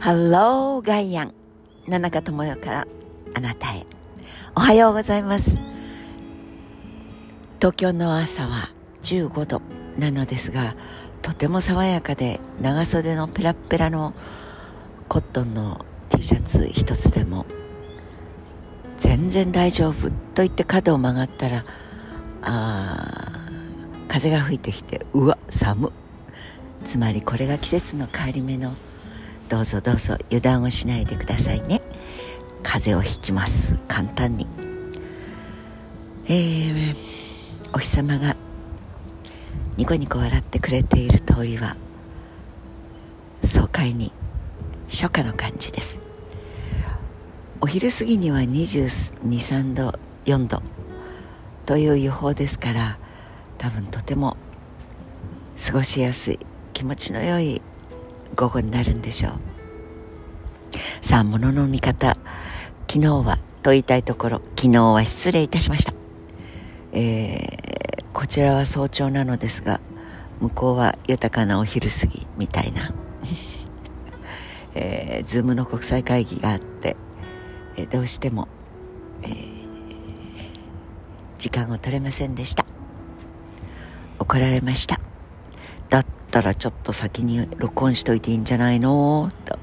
ハローガイアン野中智代からあなたへ。おはようございます。東京の朝は15度なのですがとても爽やかで長袖のペラペラのコットンの T シャツ一つでも全然大丈夫と言って角を曲がったらあ風が吹いてきてうわ寒つまりこれが季節の変わり目のどうぞどうぞ油断をしないでくださいね。風邪をひきます。簡単に。えー、お日様がニコニコ笑ってくれている通りは爽快に初夏の感じです。お昼過ぎには223度4度という予報ですから多分とても過ごしやすい気持ちの良い午後になるんでしょう。さあ物のの見方昨日はと言いたいところ昨日は失礼いたしました。えー、こちらは早朝なのですが向こうは豊かなお昼過ぎみたいな。えー、ズームの国際会議があって、えー、どうしても、えー、時間を取れませんでした。怒られました。ったらちょっと先に録音しといていいんじゃないの？と。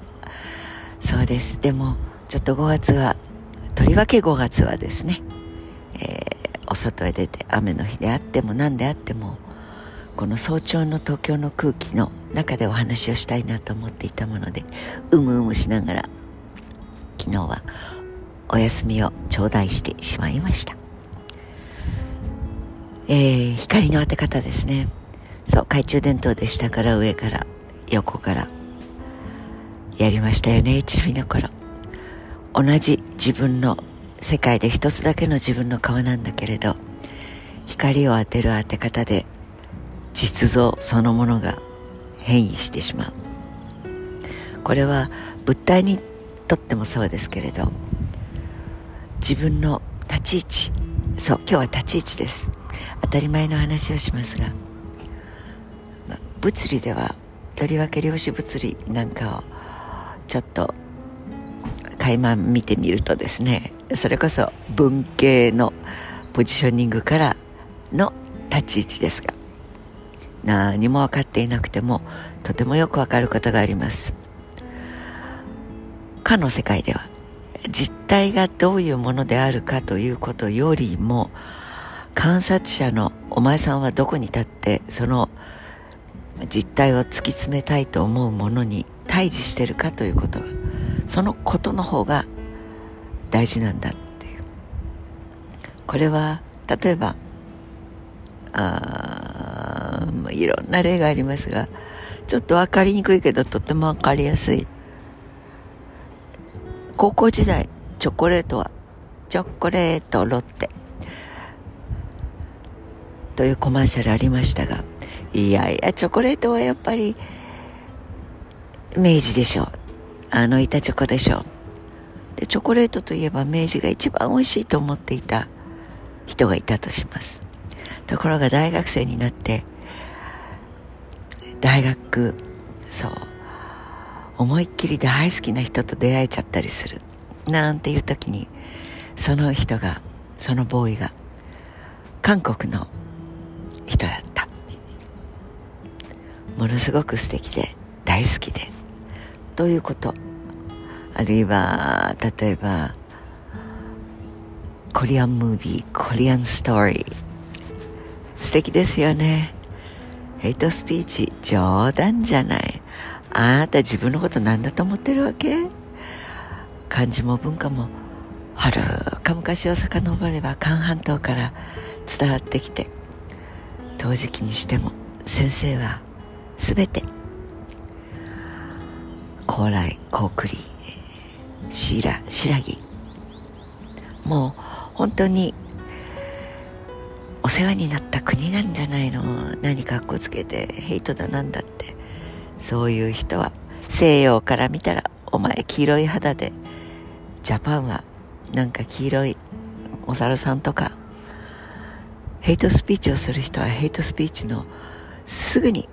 そうです。でもちょっと5月はとりわけ5月はですね、えー、お外へ出て雨の日であっても何であってもこの早朝の東京の空気の中でお話をしたいなと思っていたものでうむうむしながら昨日はお休みを頂戴してしまいました。えー、光の当て方ですね。そう懐中電灯で下から上から横からやりましたよねチビの頃。同じ自分の世界で一つだけの自分の顔なんだけれど光を当てる当て方で実像そのものが変異してしまう。これは物体にとってもそうですけれど自分の立ち位置。そう今日は立ち位置です。当たり前の話をしますが、物理ではとりわけ量子物理なんかをちょっと垣間見てみるとですねそれこそ文系のポジショニングからの立ち位置ですが何も分かっていなくてもとてもよく分かることがあります。かの世界では実態がどういうものであるかということよりも観察者のお前さんはどこに立ってその実態を突き詰めたいと思うものに対峙してるかということがそのことの方が大事なんだっていう。これは例えばあいろんな例がありますがちょっと分かりにくいけどとても分かりやすい。高校時代チョコレートはチョコレートロッテというコマーシャルありましたがいやいやチョコレートはやっぱり明治でしょ。うあの板チョコでしょ。うでチョコレートといえば明治が一番美味しいと思っていた人がいたとします。ところが大学生になって大学そう思いっきり大好きな人と出会えちゃったりする。なんていう時にその人がそのボーイが韓国の人だった。ものすごく素敵で大好きでということ。あるいは例えばコリアンムービーコリアンストーリー素敵ですよね。ヘイトスピーチ冗談じゃない。あなた自分のこと何だと思ってるわけ？漢字も文化もはるか昔を遡れば韓半島から伝わってきて陶磁器にしても先生は全て。高麗高栗シーラ白木。もう本当にお世話になった国なんじゃないの？何かっこつけてヘイトだなんだって。そういう人は西洋から見たらお前黄色い肌でジャパンはなんか黄色いお猿さんとかヘイトスピーチをする人はヘイトスピーチのすぐに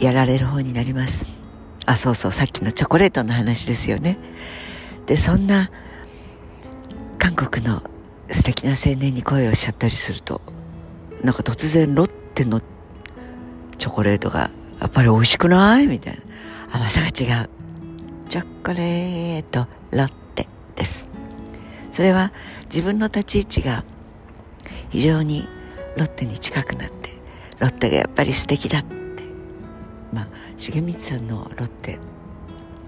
やられる方になります。あそうそう。さっきのチョコレートの話ですよね。でそんな韓国の素敵な青年に声をしちゃったりするとなんか突然ロッテのチョコレートがやっぱり美味しくない？みたいな。甘さが違う。チョコレートロッテです。それは自分の立ち位置が非常にロッテに近くなってロッテがやっぱり素敵だって重光さんのロッテ。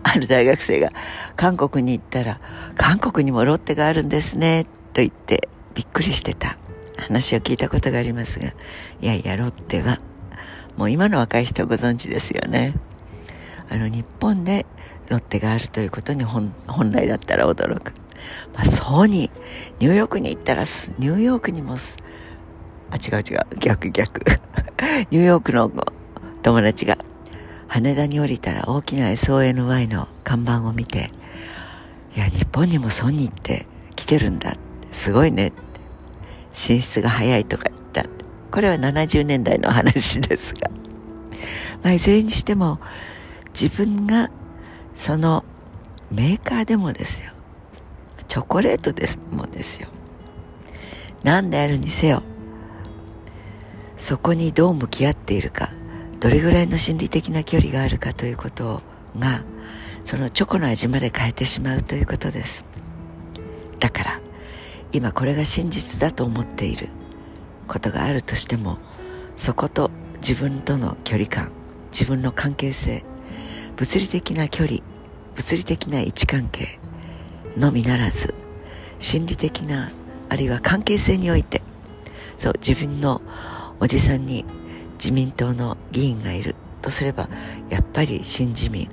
ある大学生が韓国に行ったら韓国にもロッテがあるんですねと言ってびっくりしてた。話を聞いたことがありますがいやいやロッテはもう今の若い人ご存知ですよね。あの日本でロッテがあるということに本来だったら驚く。まあそうにニューヨークに行ったらニューヨークにもあ違う違う逆逆。ニューヨークの友達が羽田に降りたら大きな SONY の看板を見ていや日本にもソニーって来てるんだ。すごいね進出が早いとか言ったこれは70年代の話ですが、まあ、いずれにしても自分がそのメーカーでもですよ。チョコレートですもんですよ。何であるにせよそこにどう向き合っているか。どれぐらいの心理的な距離があるかということがそのチョコの味まで変えてしまうということです。だから今これが真実だと思っている。ことがあるとしてもそこと自分との距離感自分の関係性物理的な距離物理的な位置関係のみならず心理的なあるいは関係性においてそう自分のおじさんに自民党の議員がいるとすればやっぱり新自民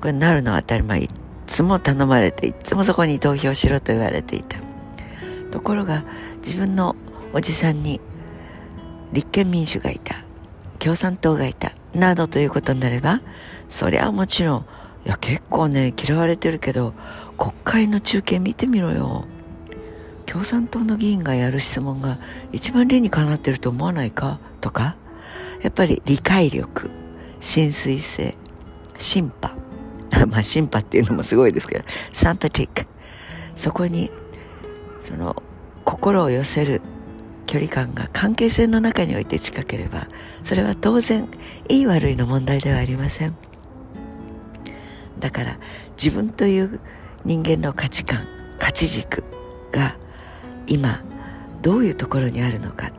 これなるのは当たり前。いつも頼まれていつもそこに投票しろと言われていた。ところが自分のおじさんに立憲民主がいた共産党がいたなどということになればそりゃもちろんいや結構ね嫌われてるけど国会の中継見てみろよ。共産党の議員がやる質問が一番理にかなってると思わないか？とかやっぱり理解力浸水性シンパ。まあシンパっていうのもすごいですけどサンパティック。そこにその心を寄せる距離感が関係性の中において近ければそれは当然いい悪いの問題ではありません。だから自分という人間の価値観価値軸が今どういうところにあるのか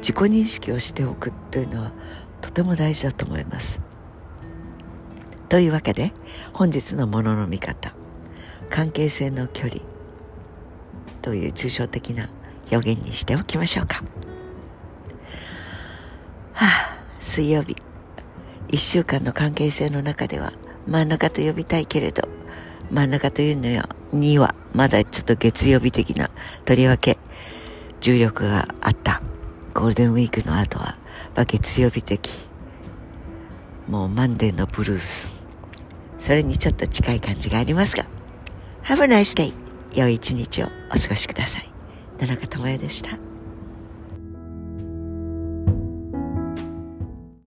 自己認識をしておくというのはとても大事だと思います。というわけで本日のものの見方関係性の距離という抽象的な表現にしておきましょうか。はあ水曜日。1週間の関係性の中では真ん中と呼びたいけれど真ん中というのにはまだちょっと月曜日的なとりわけ重力があっゴールデンウィークの後は、まあ、月曜日的。もうマンデーのブルース。それにちょっと近い感じがありますが Have a nice day 良い一日をお過ごしください。野中智也でした。